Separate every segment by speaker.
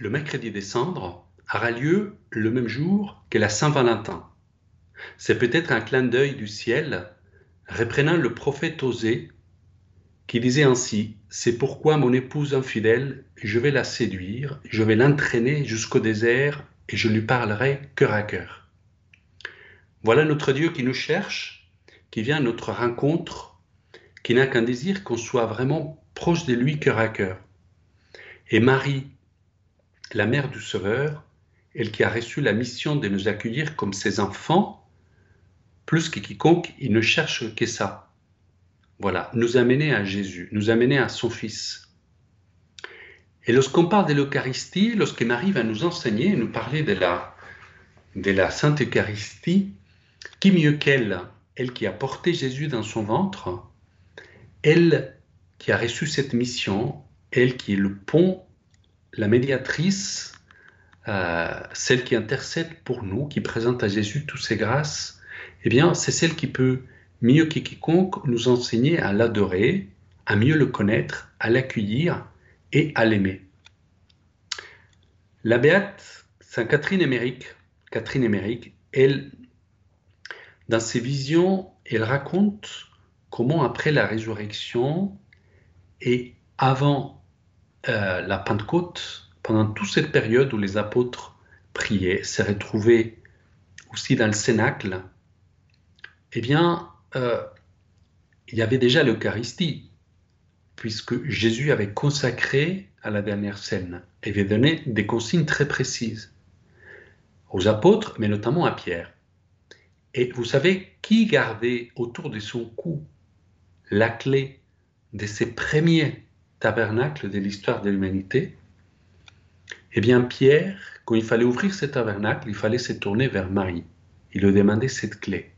Speaker 1: le mercredi des cendres, aura lieu le même jour que la Saint-Valentin. C'est peut-être un clin d'œil du ciel reprenant le prophète Osée qui disait ainsi C'est pourquoi mon épouse infidèle, je vais la séduire, je vais l'entraîner jusqu'au désert et je lui parlerai cœur à cœur. Voilà notre Dieu qui nous cherche, qui vient à notre rencontre, qui n'a qu'un désir qu'on soit vraiment proche de lui cœur à cœur. Et Marie, la mère du Sauveur, elle qui a reçu la mission de nous accueillir comme ses enfants, plus que quiconque, il ne cherche que ça, voilà, nous amener à Jésus, nous amener à son Fils. Et lorsqu'on parle de l'Eucharistie, lorsque Marie va nous enseigner, nous parler de la, de la Sainte Eucharistie, qui mieux qu'elle, elle qui a porté Jésus dans son ventre, elle qui a reçu cette mission, elle qui est le pont, la médiatrice, euh, celle qui intercède pour nous, qui présente à Jésus toutes ses grâces, eh bien, c'est celle qui peut mieux que quiconque nous enseigner à l'adorer, à mieux le connaître, à l'accueillir et à l'aimer. La Béate Sainte Catherine Émérique, Catherine Émérique, elle, dans ses visions, elle raconte comment après la résurrection et avant euh, la Pentecôte, pendant toute cette période où les apôtres priaient, se retrouvaient aussi dans le Cénacle, eh bien, euh, il y avait déjà l'Eucharistie, puisque Jésus avait consacré à la dernière scène et avait donné des consignes très précises aux apôtres, mais notamment à Pierre. Et vous savez qui gardait autour de son cou la clé de ces premiers tabernacles de l'histoire de l'humanité Eh bien, Pierre, quand il fallait ouvrir ce tabernacle, il fallait se tourner vers Marie. Il lui demandait cette clé.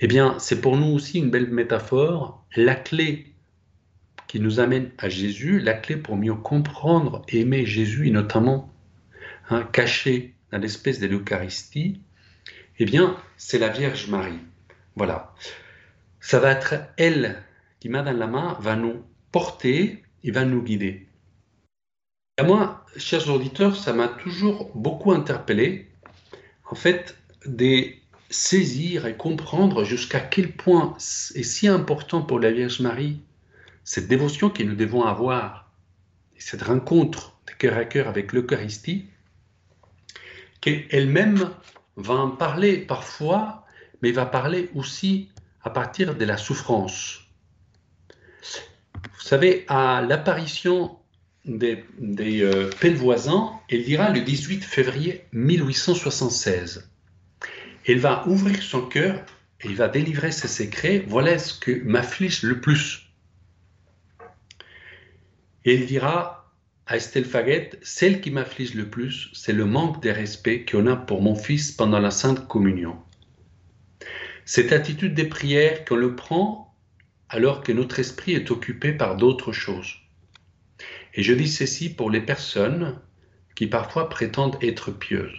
Speaker 1: Eh bien, c'est pour nous aussi une belle métaphore, la clé qui nous amène à Jésus, la clé pour mieux comprendre et aimer Jésus, et notamment hein, caché dans l'espèce de l'Eucharistie, eh bien, c'est la Vierge Marie. Voilà. Ça va être elle qui, main dans la main, va nous porter et va nous guider. Et moi, chers auditeurs, ça m'a toujours beaucoup interpellé. En fait, des saisir et comprendre jusqu'à quel point est si important pour la Vierge Marie cette dévotion que nous devons avoir, et cette rencontre de cœur à cœur avec l'Eucharistie, qu'elle-même va en parler parfois, mais va parler aussi à partir de la souffrance. Savez, à l'apparition des, des euh, elle dira le 18 février 1876 il va ouvrir son cœur et il va délivrer ses secrets. Voilà ce que m'afflige le plus. Et il dira à Estelle Faguette, celle qui m'afflige le plus, c'est le manque de respect qu'on a pour mon fils pendant la Sainte Communion. Cette attitude des prières qu'on le prend alors que notre esprit est occupé par d'autres choses. Et je dis ceci pour les personnes qui parfois prétendent être pieuses.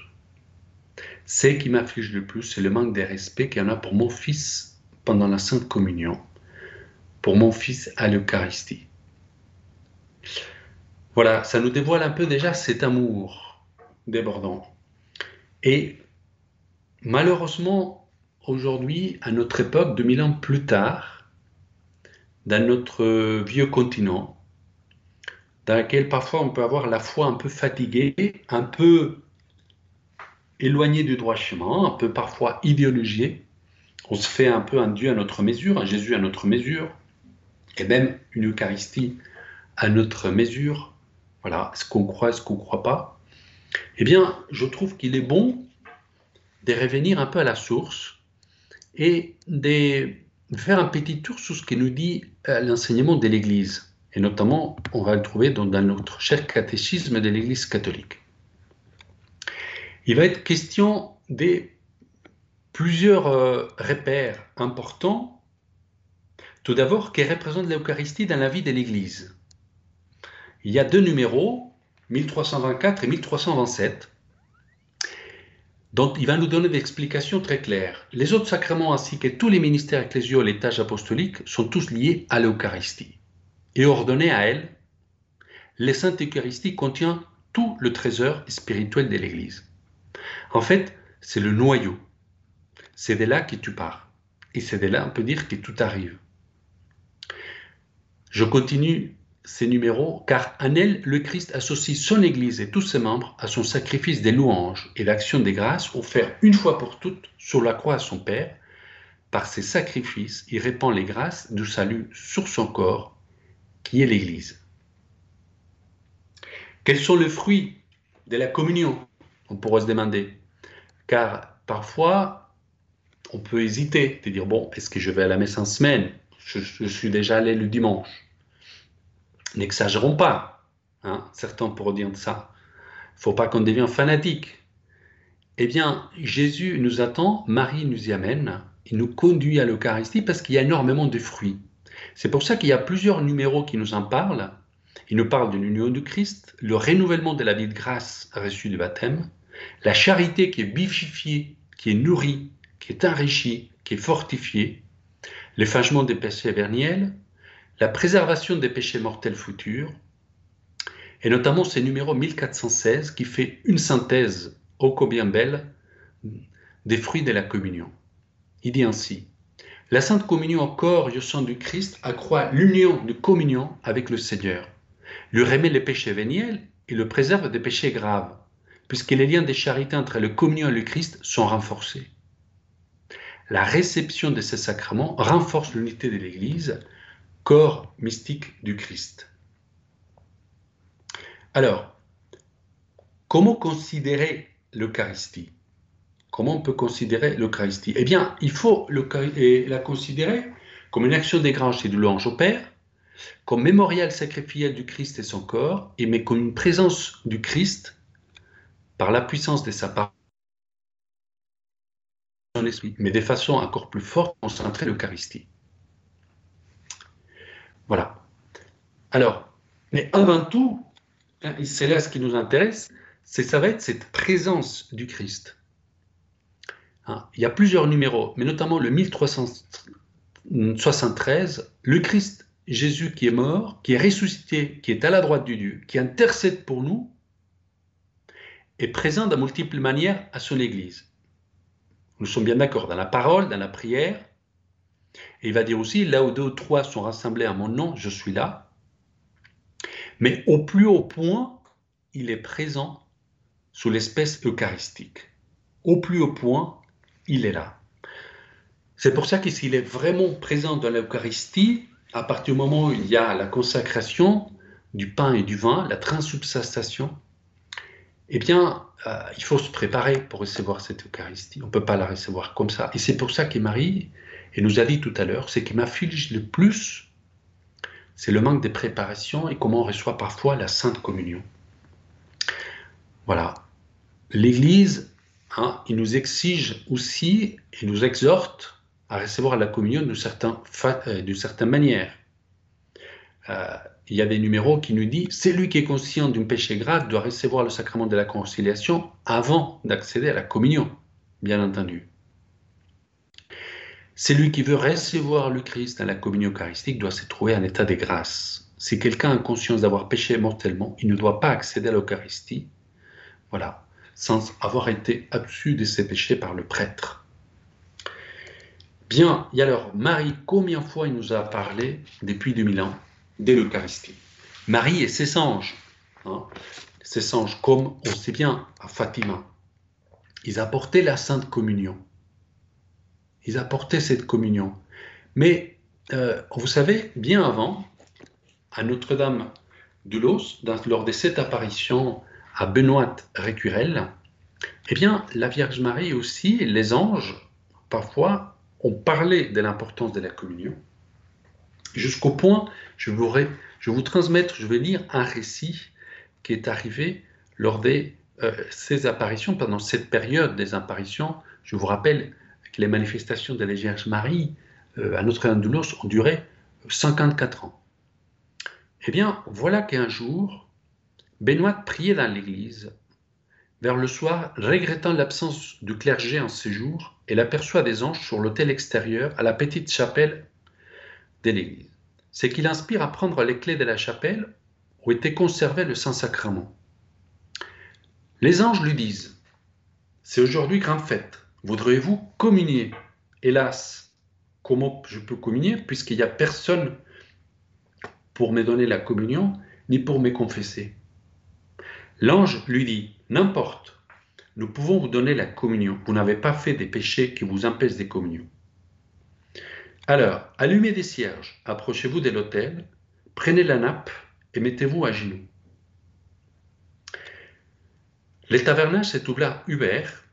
Speaker 1: Ce qui m'afflige le plus, c'est le manque de respect qu'il y en a pour mon fils pendant la Sainte Communion, pour mon fils à l'Eucharistie. Voilà, ça nous dévoile un peu déjà cet amour débordant. Et malheureusement, aujourd'hui, à notre époque, 2000 ans plus tard, dans notre vieux continent, dans lequel parfois on peut avoir la foi un peu fatiguée, un peu éloigné du droit chemin, un peu parfois idéologié. On se fait un peu un Dieu à notre mesure, un Jésus à notre mesure, et même une Eucharistie à notre mesure. Voilà, ce qu'on croit, ce qu'on ne croit pas. Eh bien, je trouve qu'il est bon de revenir un peu à la source et de faire un petit tour sur ce que nous dit euh, l'enseignement de l'Église. Et notamment, on va le trouver dans notre cher catéchisme de l'Église catholique. Il va être question des plusieurs euh, repères importants. Tout d'abord, qui représente l'Eucharistie dans la vie de l'Église. Il y a deux numéros, 1324 et 1327, dont il va nous donner des explications très claires. Les autres sacrements ainsi que tous les ministères ecclésiaux et les tâches apostoliques sont tous liés à l'Eucharistie et ordonnés à elle. les Saintes Eucharisties contient tout le trésor spirituel de l'Église. En fait, c'est le noyau. C'est de là que tu pars. Et c'est de là, on peut dire, que tout arrive. Je continue ces numéros car en elle, le Christ associe son Église et tous ses membres à son sacrifice des louanges et l'action des grâces offert une fois pour toutes sur la croix à son Père. Par ses sacrifices, il répand les grâces du salut sur son corps, qui est l'Église. Quels sont les fruits de la communion? On pourrait se demander. Car parfois, on peut hésiter, de dire, bon, est-ce que je vais à la messe en semaine? Je, je suis déjà allé le dimanche N'exagérons pas. Hein, certains pourront dire ça. Il faut pas qu'on devienne fanatique. Eh bien, Jésus nous attend, Marie nous y amène, il nous conduit à l'Eucharistie parce qu'il y a énormément de fruits. C'est pour ça qu'il y a plusieurs numéros qui nous en parlent. Il nous parle de l'union du Christ, le renouvellement de la vie de grâce reçue du baptême, la charité qui est bififiée, qui est nourrie, qui est enrichie, qui est fortifiée, l'effacement des péchés verniels, la préservation des péchés mortels futurs, et notamment ce numéro 1416 qui fait une synthèse ô combien belle des fruits de la communion. Il dit ainsi La Sainte Communion au corps et au sang du Christ accroît l'union de communion avec le Seigneur, lui remet les péchés véniels et le préserve des péchés graves, puisque les liens de charité entre le communion et le Christ sont renforcés. La réception de ces sacrements renforce l'unité de l'Église corps mystique du Christ. Alors, comment considérer l'Eucharistie? Comment on peut considérer l'Eucharistie? Eh bien, il faut la considérer comme une action des granges et de louange au Père, comme mémorial sacrificiel du Christ et son corps, et mais comme une présence du Christ par la puissance de sa parole, son esprit, mais de façon encore plus forte, concentrer l'Eucharistie. Voilà. Alors, mais avant tout, hein, c'est là ce qui nous intéresse, c'est ça va être cette présence du Christ. Hein, il y a plusieurs numéros, mais notamment le 1373, le Christ Jésus qui est mort, qui est ressuscité, qui est à la droite de Dieu, qui intercède pour nous, est présent de multiples manières à son Église. Nous sommes bien d'accord dans la parole, dans la prière, et il va dire aussi, là où deux ou trois sont rassemblés à mon nom, je suis là. Mais au plus haut point, il est présent sous l'espèce eucharistique. Au plus haut point, il est là. C'est pour ça qu'il est vraiment présent dans l'Eucharistie, à partir du moment où il y a la consacration du pain et du vin, la transubstantiation, eh bien, euh, il faut se préparer pour recevoir cette Eucharistie. On ne peut pas la recevoir comme ça. Et c'est pour ça que Marie et nous a dit tout à l'heure, ce qui m'afflige le plus, c'est le manque de préparation et comment on reçoit parfois la Sainte Communion. Voilà. L'Église, hein, il nous exige aussi et nous exhorte à recevoir la communion d'une certaine, euh, certaine manière. Euh, il y a des numéros qui nous disent celui qui est conscient d'un péché grave doit recevoir le sacrement de la conciliation avant d'accéder à la communion, bien entendu. Celui qui veut recevoir le Christ dans la communion eucharistique doit se trouver en état de grâce. Si quelqu'un a conscience d'avoir péché mortellement, il ne doit pas accéder à l'Eucharistie, voilà, sans avoir été absu de ses péchés par le prêtre. Bien, et alors, Marie, combien de fois il nous a parlé depuis 2000 ans? De l'Eucharistie. Marie et ses anges, hein, ses anges, comme on sait bien à Fatima, ils apportaient la Sainte Communion. Ils apportaient cette communion. Mais euh, vous savez, bien avant, à Notre-Dame de Los, lors des sept apparitions à Benoît Récurel, eh bien, la Vierge Marie aussi, les anges, parfois, ont parlé de l'importance de la communion, jusqu'au point, je je vous transmettre, je vais lire un récit qui est arrivé lors de euh, ces apparitions, pendant cette période des apparitions. Je vous rappelle, que les manifestations de la Vierge Marie euh, à Notre-Dame de Los ont duré 54 ans. Eh bien, voilà qu'un jour, Benoît priait dans l'église. Vers le soir, regrettant l'absence du clergé en séjour, elle aperçoit des anges sur l'autel extérieur à la petite chapelle l'église. C'est qu'il inspire à prendre les clés de la chapelle où était conservé le Saint-Sacrement. Les anges lui disent C'est aujourd'hui grande fête. Voudriez-vous communier Hélas, comment je peux communier puisqu'il n'y a personne pour me donner la communion ni pour me confesser L'ange lui dit N'importe, nous pouvons vous donner la communion. Vous n'avez pas fait des péchés qui vous empêchent des communions. Alors, allumez des cierges, approchez-vous de l'autel, prenez la nappe et mettez-vous à genoux. Les tavernages s'est ouvert Hubert.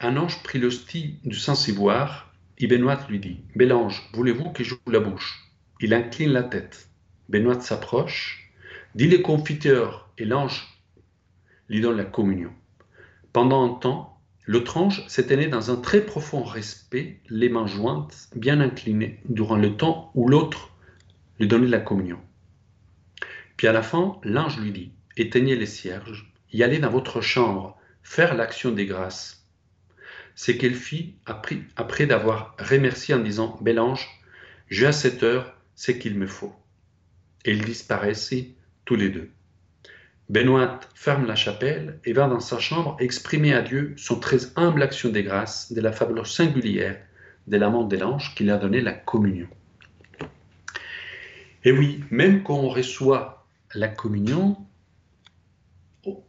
Speaker 1: Un ange prit l'hostie du Saint-Ciboire. Et Benoît lui dit Bélange, voulez-vous que j'ouvre la bouche? Il incline la tête. Benoît s'approche, dit les confiteurs, et l'ange lui donne la communion. Pendant un temps, l'autre ange s'était né dans un très profond respect, les mains jointes, bien inclinées, durant le temps où l'autre lui donnait la communion. Puis à la fin, l'ange lui dit Éteignez les cierges, y aller dans votre chambre, faire l'action des grâces. C'est qu'elle fit après, après d'avoir remercié en disant Bélange, j'ai à cette heure ce qu'il me faut. Et ils disparaissaient tous les deux. Benoît ferme la chapelle et va dans sa chambre exprimer à Dieu son très humble action des grâces de la fable singulière de l'amant de l'ange qui lui a donné la communion. Et oui, même quand on reçoit la communion, Oh,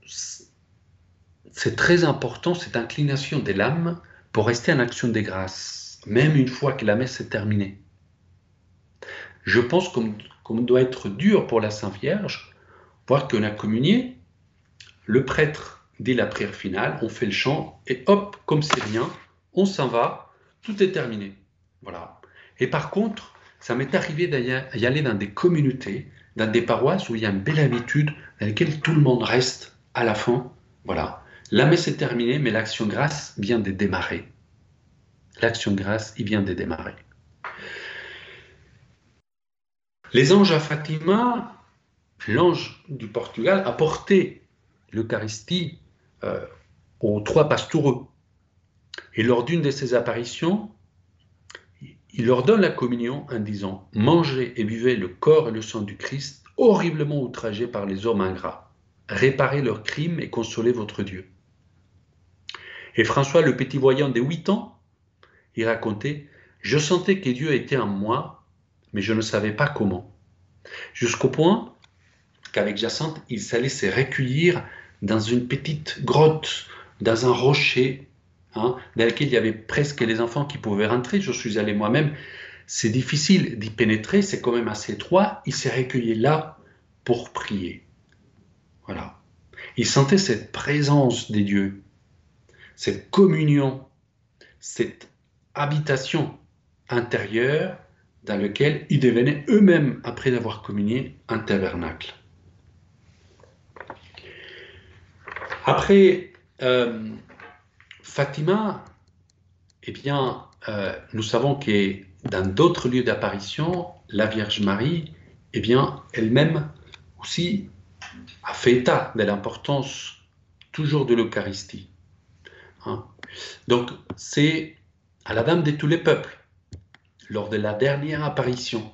Speaker 1: c'est très important cette inclination de l'âme pour rester en action des grâces, même une fois que la messe est terminée. Je pense qu'on doit être dur pour la Sainte Vierge, voir qu'on a communié, le prêtre dit la prière finale, on fait le chant, et hop, comme c'est rien, on s'en va, tout est terminé. Voilà. Et par contre, ça m'est arrivé d'y aller dans des communautés dans des paroisses où il y a une belle habitude dans laquelle tout le monde reste à la fin. Voilà. La messe est terminée, mais l'action grâce vient de démarrer. L'action grâce, il vient de démarrer. Les anges à Fatima, l'ange du Portugal, a porté l'Eucharistie euh, aux trois pastoureux. Et lors d'une de ces apparitions, il leur donne la communion en disant Mangez et buvez le corps et le sang du Christ, horriblement outragé par les hommes ingrats. Réparez leurs crimes et consolez votre Dieu. Et François, le petit voyant de 8 ans, il racontait Je sentais que Dieu était en moi, mais je ne savais pas comment. Jusqu'au point qu'avec Jacinthe, il s'allait se recueillir dans une petite grotte, dans un rocher, Hein, dans lequel il y avait presque les enfants qui pouvaient rentrer. Je suis allé moi-même. C'est difficile d'y pénétrer, c'est quand même assez étroit. Il s'est recueilli là pour prier. Voilà. Il sentait cette présence des dieux, cette communion, cette habitation intérieure dans laquelle ils devenaient eux-mêmes, après avoir communié, un tabernacle. Après, euh, Fatima, eh bien, euh, nous savons que dans d'autres lieux d'apparition, la Vierge Marie, eh bien, elle-même aussi a fait état de l'importance toujours de l'Eucharistie. Hein. Donc, c'est à la Dame de tous les peuples, lors de la dernière apparition,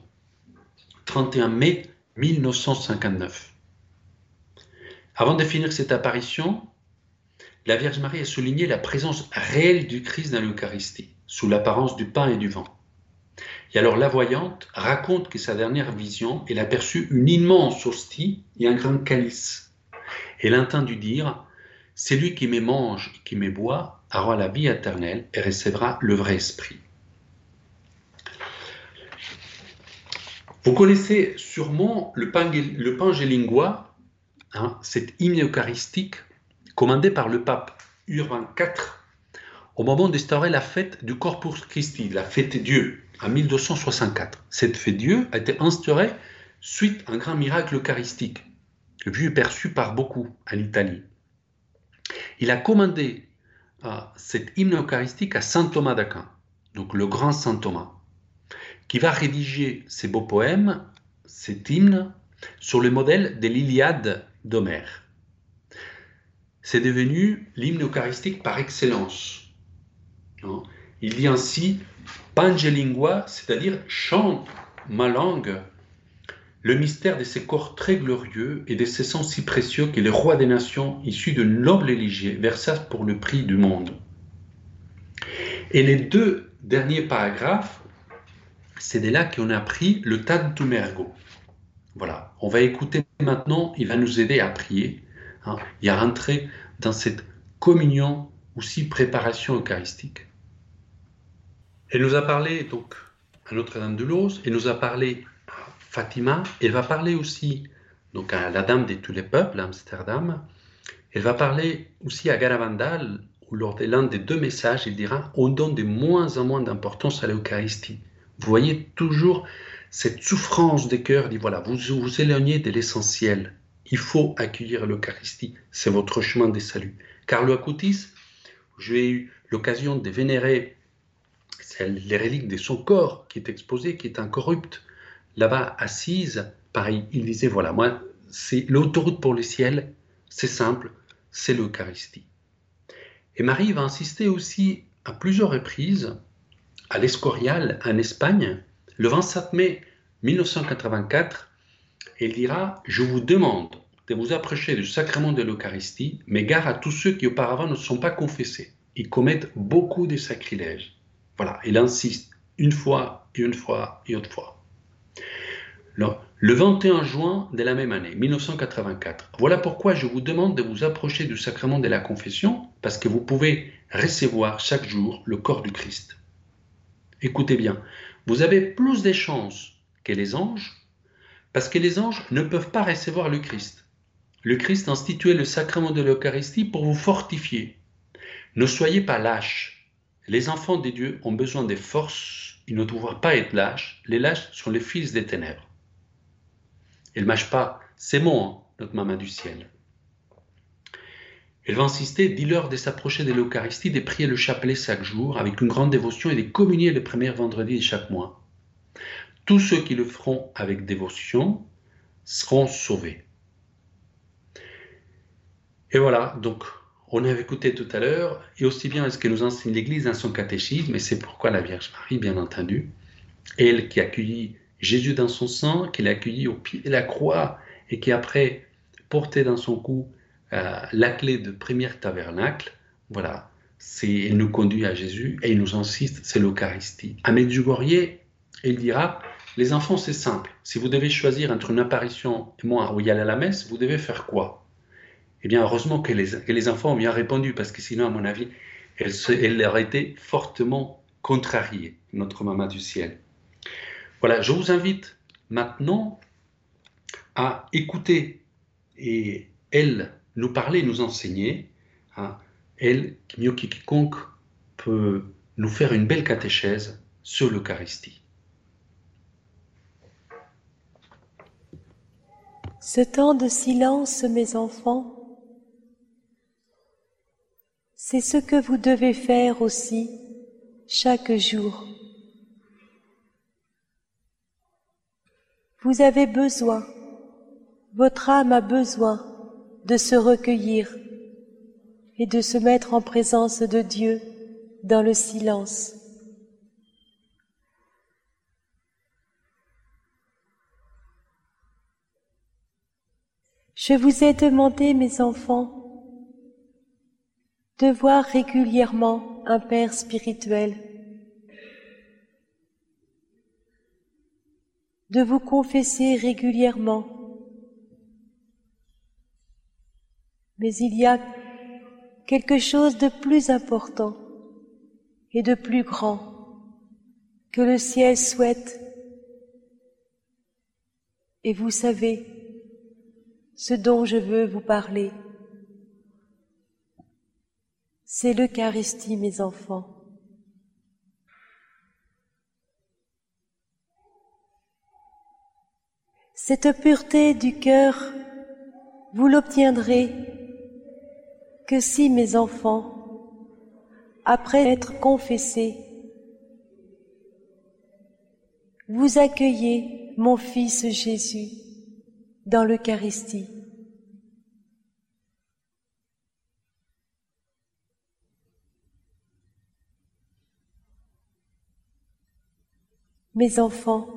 Speaker 1: 31 mai 1959. Avant de finir cette apparition, la Vierge Marie a souligné la présence réelle du Christ dans l'Eucharistie, sous l'apparence du pain et du vent. Et alors la voyante raconte que sa dernière vision, elle a perçu une immense hostie et un grand calice. Elle entendu dire C'est lui qui me mange et qui me boit aura la vie éternelle et recevra le vrai esprit. Vous connaissez sûrement le, Pangelingua, hein, cet hymne eucharistique commandé par le pape Urbain IV au moment d'instaurer la fête du Corpus Christi, la fête Dieu, en 1264. Cette fête Dieu a été instaurée suite à un grand miracle eucharistique, vu et perçu par beaucoup en Italie. Il a commandé euh, cet hymne eucharistique à saint Thomas d'Aquin, donc le grand saint Thomas, qui va rédiger ces beaux poèmes, cet hymne, sur le modèle de l'Iliade d'Homère c'est devenu l'hymne eucharistique par excellence. Hein. Il dit ainsi Pangelingua, c'est-à-dire chante ma langue, le mystère de ces corps très glorieux et de ces sangs si précieux que les rois des nations, issus de nobles éligiers, versa pour le prix du monde. Et les deux derniers paragraphes, c'est de là qu'on a pris le Tantum Mergo. Voilà, on va écouter maintenant, il va nous aider à prier hein, et à rentrer dans cette communion, aussi préparation eucharistique. Elle nous a parlé donc à Notre-Dame de Los, elle nous a parlé Fatima, elle va parler aussi donc à la Dame de tous les peuples, à Amsterdam. Elle va parler aussi à Garavandal, où lors de l'un des deux messages, il dira On donne de moins en moins d'importance à l'Eucharistie. Vous voyez toujours cette souffrance des cœurs, dit voilà, vous vous éloignez de l'essentiel. Il faut accueillir l'Eucharistie, c'est votre chemin de salut. Carlo Acutis, j'ai eu l'occasion de vénérer les reliques de son corps qui est exposé, qui est incorrupte là-bas assise, pareil, il disait voilà, moi, c'est l'autoroute pour le ciel, c'est simple, c'est l'Eucharistie. Et Marie va insister aussi à plusieurs reprises à l'Escorial en Espagne, le 27 mai 1984, elle dira Je vous demande de vous approcher du sacrement de l'Eucharistie, mais gare à tous ceux qui auparavant ne sont pas confessés. Ils commettent beaucoup de sacrilèges. Voilà, il insiste une fois et une fois et une fois. Le 21 juin de la même année, 1984. Voilà pourquoi je vous demande de vous approcher du sacrement de la confession, parce que vous pouvez recevoir chaque jour le corps du Christ. Écoutez bien, vous avez plus de chances que les anges, parce que les anges ne peuvent pas recevoir le Christ. Le Christ instituait le sacrement de l'Eucharistie pour vous fortifier. Ne soyez pas lâches. Les enfants des dieux ont besoin de forces, ils ne doivent pas être lâches. Les lâches sont les fils des ténèbres. Elle mâche pas c'est mots, hein, notre maman du ciel. Elle va insister, dis-leur de s'approcher de l'Eucharistie, de prier le chapelet chaque jour avec une grande dévotion et de communier le premier vendredi de chaque mois. Tous ceux qui le feront avec dévotion seront sauvés. Et voilà, donc on avait écouté tout à l'heure, et aussi bien ce que nous enseigne l'Église dans son catéchisme, et c'est pourquoi la Vierge Marie, bien entendu, elle qui accueillit Jésus dans son sang, qu'il a accueilli au pied de la croix et qui après portait dans son cou euh, la clé de premier tabernacle, voilà, c'est, il nous conduit à Jésus et il nous insiste, c'est l'Eucharistie. À Medjugorje, il dira, les enfants, c'est simple. Si vous devez choisir entre une apparition et moi il y a la messe, vous devez faire quoi? Eh bien, heureusement que les, que les, enfants ont bien répondu, parce que sinon, à mon avis, elle, elle aurait été fortement contrariée, notre maman du ciel. Voilà, je vous invite maintenant à écouter et elle nous parler, nous enseigner. Hein, elle, mieux que quiconque, peut nous faire une belle catéchèse sur l'Eucharistie.
Speaker 2: Ce temps de silence, mes enfants, c'est ce que vous devez faire aussi chaque jour. Vous avez besoin, votre âme a besoin de se recueillir et de se mettre en présence de Dieu dans le silence. Je vous ai demandé, mes enfants, de voir régulièrement un Père spirituel de vous confesser régulièrement. Mais il y a quelque chose de plus important et de plus grand que le ciel souhaite. Et vous savez ce dont je veux vous parler. C'est l'Eucharistie, mes enfants. Cette pureté du cœur, vous l'obtiendrez que si mes enfants, après être confessés, vous accueillez mon Fils Jésus dans l'Eucharistie. Mes enfants,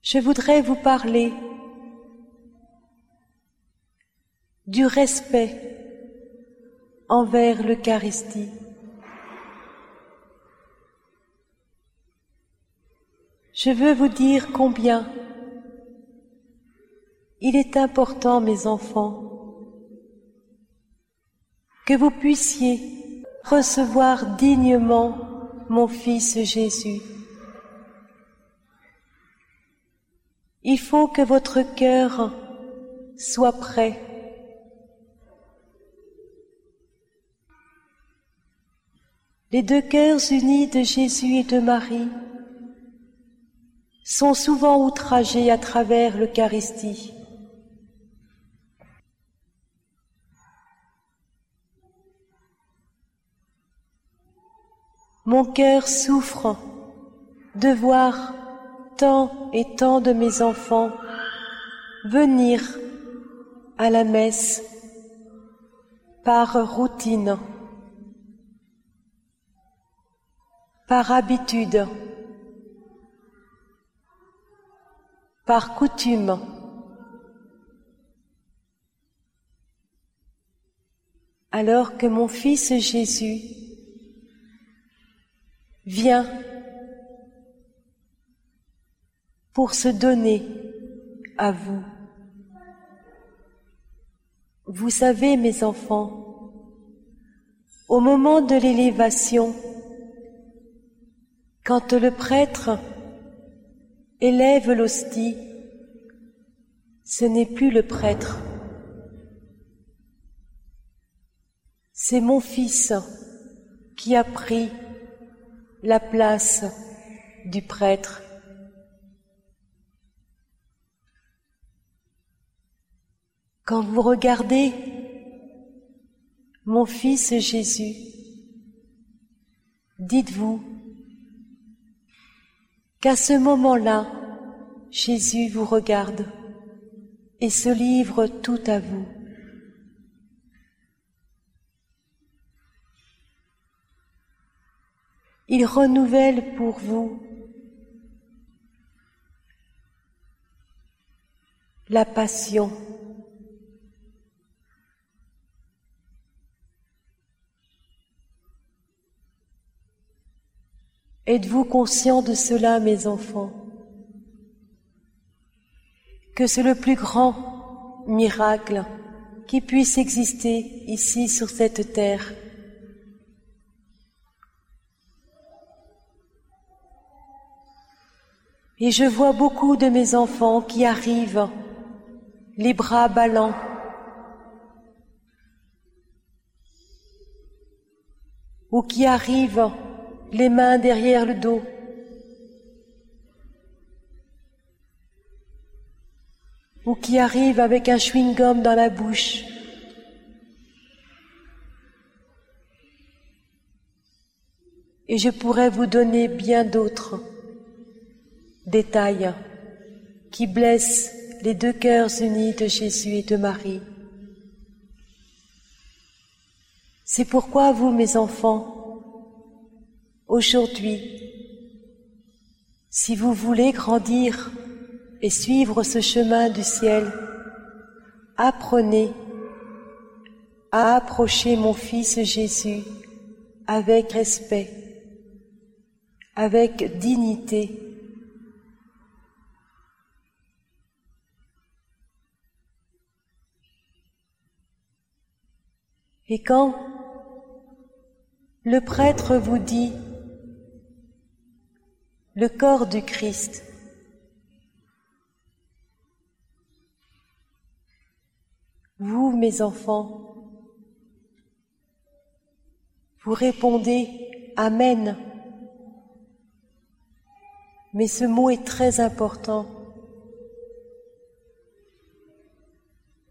Speaker 2: je voudrais vous parler du respect envers l'Eucharistie. Je veux vous dire combien il est important, mes enfants, que vous puissiez recevoir dignement mon Fils Jésus. Il faut que votre cœur soit prêt. Les deux cœurs unis de Jésus et de Marie sont souvent outragés à travers l'Eucharistie. Mon cœur souffre de voir tant et tant de mes enfants venir à la messe par routine, par habitude, par coutume. Alors que mon Fils Jésus vient pour se donner à vous. Vous savez, mes enfants, au moment de l'élévation, quand le prêtre élève l'hostie, ce n'est plus le prêtre, c'est mon fils qui a pris la place du prêtre. Quand vous regardez mon fils Jésus, dites-vous qu'à ce moment-là, Jésus vous regarde et se livre tout à vous. Il renouvelle pour vous la passion Êtes-vous conscient de cela, mes enfants? Que c'est le plus grand miracle qui puisse exister ici sur cette terre. Et je vois beaucoup de mes enfants qui arrivent, les bras ballants, ou qui arrivent les mains derrière le dos. ou qui arrive avec un chewing-gum dans la bouche. Et je pourrais vous donner bien d'autres détails qui blessent les deux cœurs unis de Jésus et de Marie. C'est pourquoi vous, mes enfants, Aujourd'hui, si vous voulez grandir et suivre ce chemin du ciel, apprenez à approcher mon Fils Jésus avec respect, avec dignité. Et quand le prêtre vous dit le corps du Christ. Vous, mes enfants, vous répondez Amen. Mais ce mot est très important.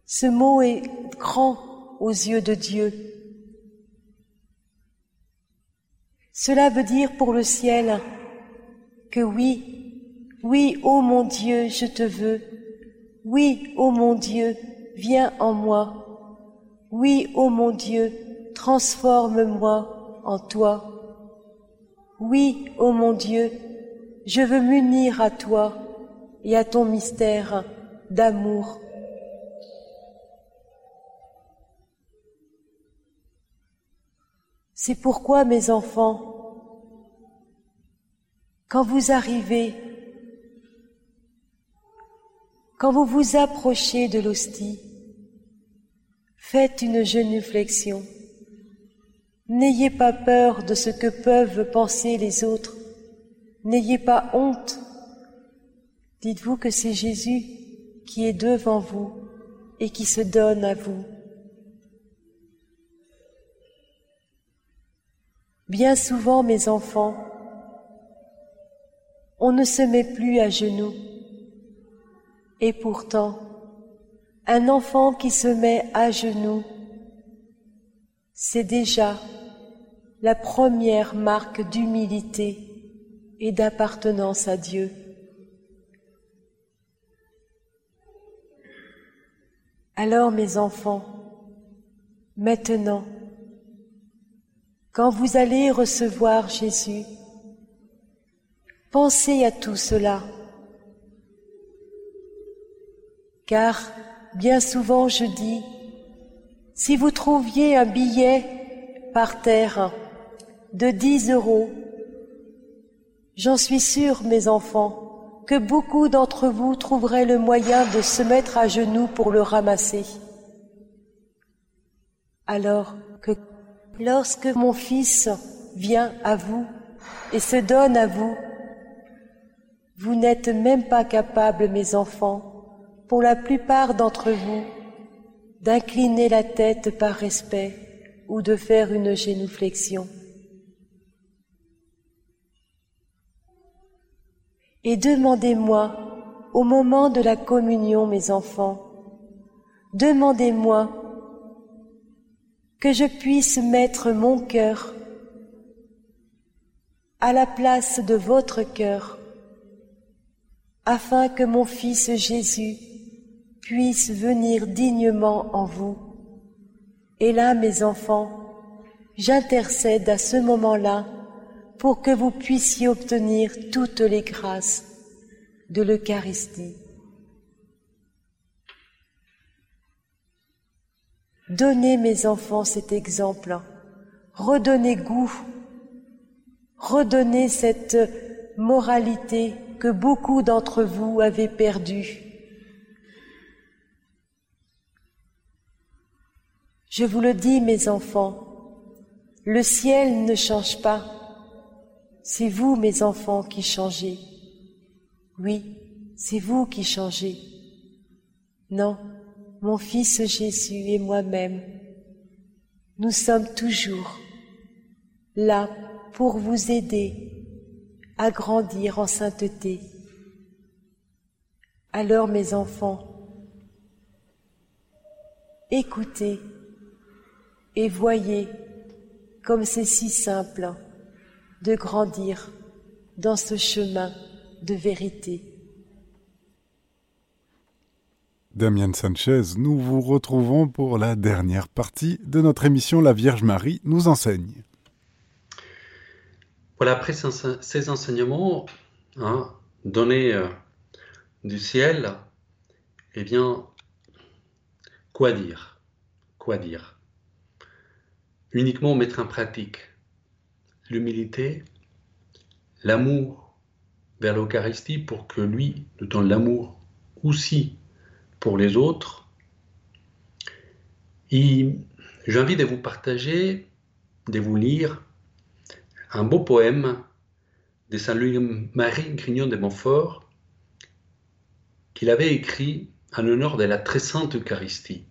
Speaker 2: Ce mot est grand aux yeux de Dieu. Cela veut dire pour le ciel que oui, oui, ô mon Dieu, je te veux. Oui, ô mon Dieu, viens en moi. Oui, ô mon Dieu, transforme-moi en toi. Oui, ô mon Dieu, je veux m'unir à toi et à ton mystère d'amour. C'est pourquoi, mes enfants, quand vous arrivez, quand vous vous approchez de l'hostie, faites une genuflexion. N'ayez pas peur de ce que peuvent penser les autres. N'ayez pas honte. Dites-vous que c'est Jésus qui est devant vous et qui se donne à vous. Bien souvent, mes enfants, on ne se met plus à genoux. Et pourtant, un enfant qui se met à genoux, c'est déjà la première marque d'humilité et d'appartenance à Dieu. Alors mes enfants, maintenant, quand vous allez recevoir Jésus, pensez à tout cela, car bien souvent je dis, si vous trouviez un billet par terre de 10 euros, j'en suis sûre, mes enfants, que beaucoup d'entre vous trouveraient le moyen de se mettre à genoux pour le ramasser. Alors que lorsque mon fils vient à vous et se donne à vous, vous n'êtes même pas capables, mes enfants, pour la plupart d'entre vous, d'incliner la tête par respect ou de faire une génuflexion. Et demandez-moi, au moment de la communion, mes enfants, demandez-moi que je puisse mettre mon cœur à la place de votre cœur, afin que mon Fils Jésus puisse venir dignement en vous. Et là, mes enfants, j'intercède à ce moment-là pour que vous puissiez obtenir toutes les grâces de l'Eucharistie. Donnez, mes enfants, cet exemple. Redonnez goût. Redonnez cette moralité que beaucoup d'entre vous avez perdue. Je vous le dis, mes enfants, le ciel ne change pas. C'est vous, mes enfants, qui changez. Oui, c'est vous qui changez. Non, mon Fils Jésus et moi-même, nous sommes toujours là pour vous aider à grandir en sainteté. Alors, mes enfants, écoutez et voyez comme c'est si simple de grandir dans ce chemin de vérité.
Speaker 3: Damien Sanchez, nous vous retrouvons pour la dernière partie de notre émission La Vierge Marie nous enseigne.
Speaker 1: Voilà, après ces enseignements hein, donnés euh, du ciel, eh bien, quoi dire? Quoi dire? Uniquement mettre en pratique l'humilité, l'amour vers l'Eucharistie pour que lui nous donne l'amour aussi pour les autres. J'ai envie de vous partager, de vous lire un beau poème de Saint-Louis-Marie Grignon de Montfort qu'il avait écrit en honneur de la très sainte Eucharistie.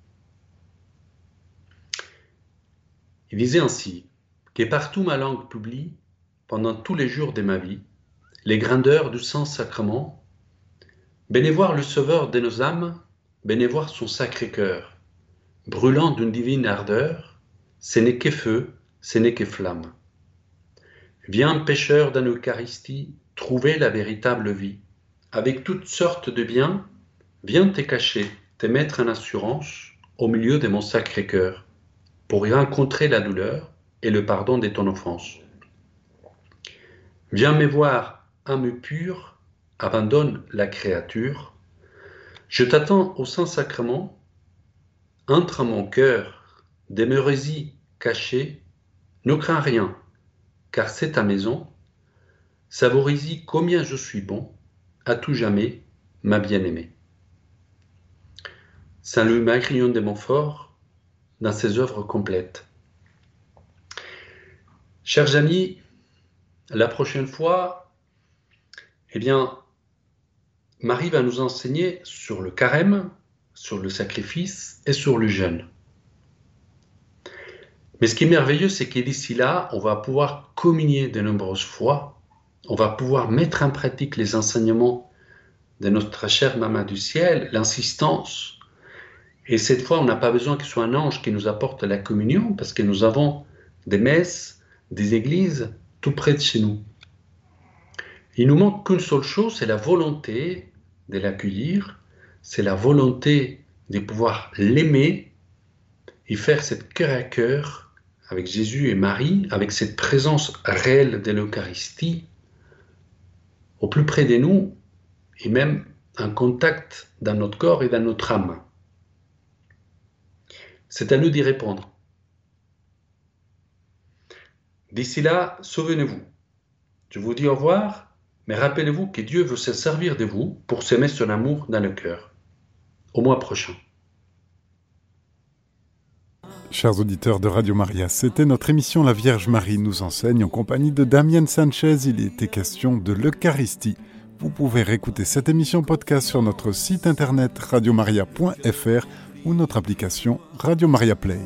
Speaker 1: Il disait ainsi que partout ma langue publie, pendant tous les jours de ma vie, les grandeurs du Saint-Sacrement, voir le Sauveur de nos âmes, voir son sacré cœur, brûlant d'une divine ardeur, ce n'est que feu, ce n'est que flamme. Viens, pécheur d'un Eucharistie, trouver la véritable vie. Avec toutes sortes de biens, viens te cacher, te mettre en assurance au milieu de mon sacré cœur pour y rencontrer la douleur et le pardon de ton offense. Viens me voir, âme pure, abandonne la créature, je t'attends au Saint-Sacrement, entre à mon cœur, demeurez-y caché, ne crains rien, car c'est ta maison, savorise-y combien je suis bon, à tout jamais, ma bien-aimée. Saint Louis Magrillon de Montfort, dans ses œuvres complètes. Chers amis, la prochaine fois, eh bien, Marie va nous enseigner sur le carême, sur le sacrifice et sur le jeûne. Mais ce qui est merveilleux, c'est qu'ici là, on va pouvoir communier de nombreuses fois, on va pouvoir mettre en pratique les enseignements de notre chère Maman du ciel, l'insistance. Et cette fois, on n'a pas besoin que ce soit un ange qui nous apporte la communion, parce que nous avons des messes, des églises tout près de chez nous. Il nous manque qu'une seule chose, c'est la volonté de l'accueillir, c'est la volonté de pouvoir l'aimer et faire cette cœur à cœur avec Jésus et Marie, avec cette présence réelle de l'Eucharistie, au plus près de nous, et même en contact dans notre corps et dans notre âme. C'est à nous d'y répondre. D'ici là, souvenez-vous. Je vous dis au revoir, mais rappelez-vous que Dieu veut se servir de vous pour s'aimer son amour dans le cœur. Au mois prochain.
Speaker 3: Chers auditeurs de Radio Maria, c'était notre émission La Vierge Marie nous enseigne en compagnie de Damien Sanchez. Il était question de l'Eucharistie. Vous pouvez réécouter cette émission podcast sur notre site internet radiomaria.fr ou notre application Radio Maria Play.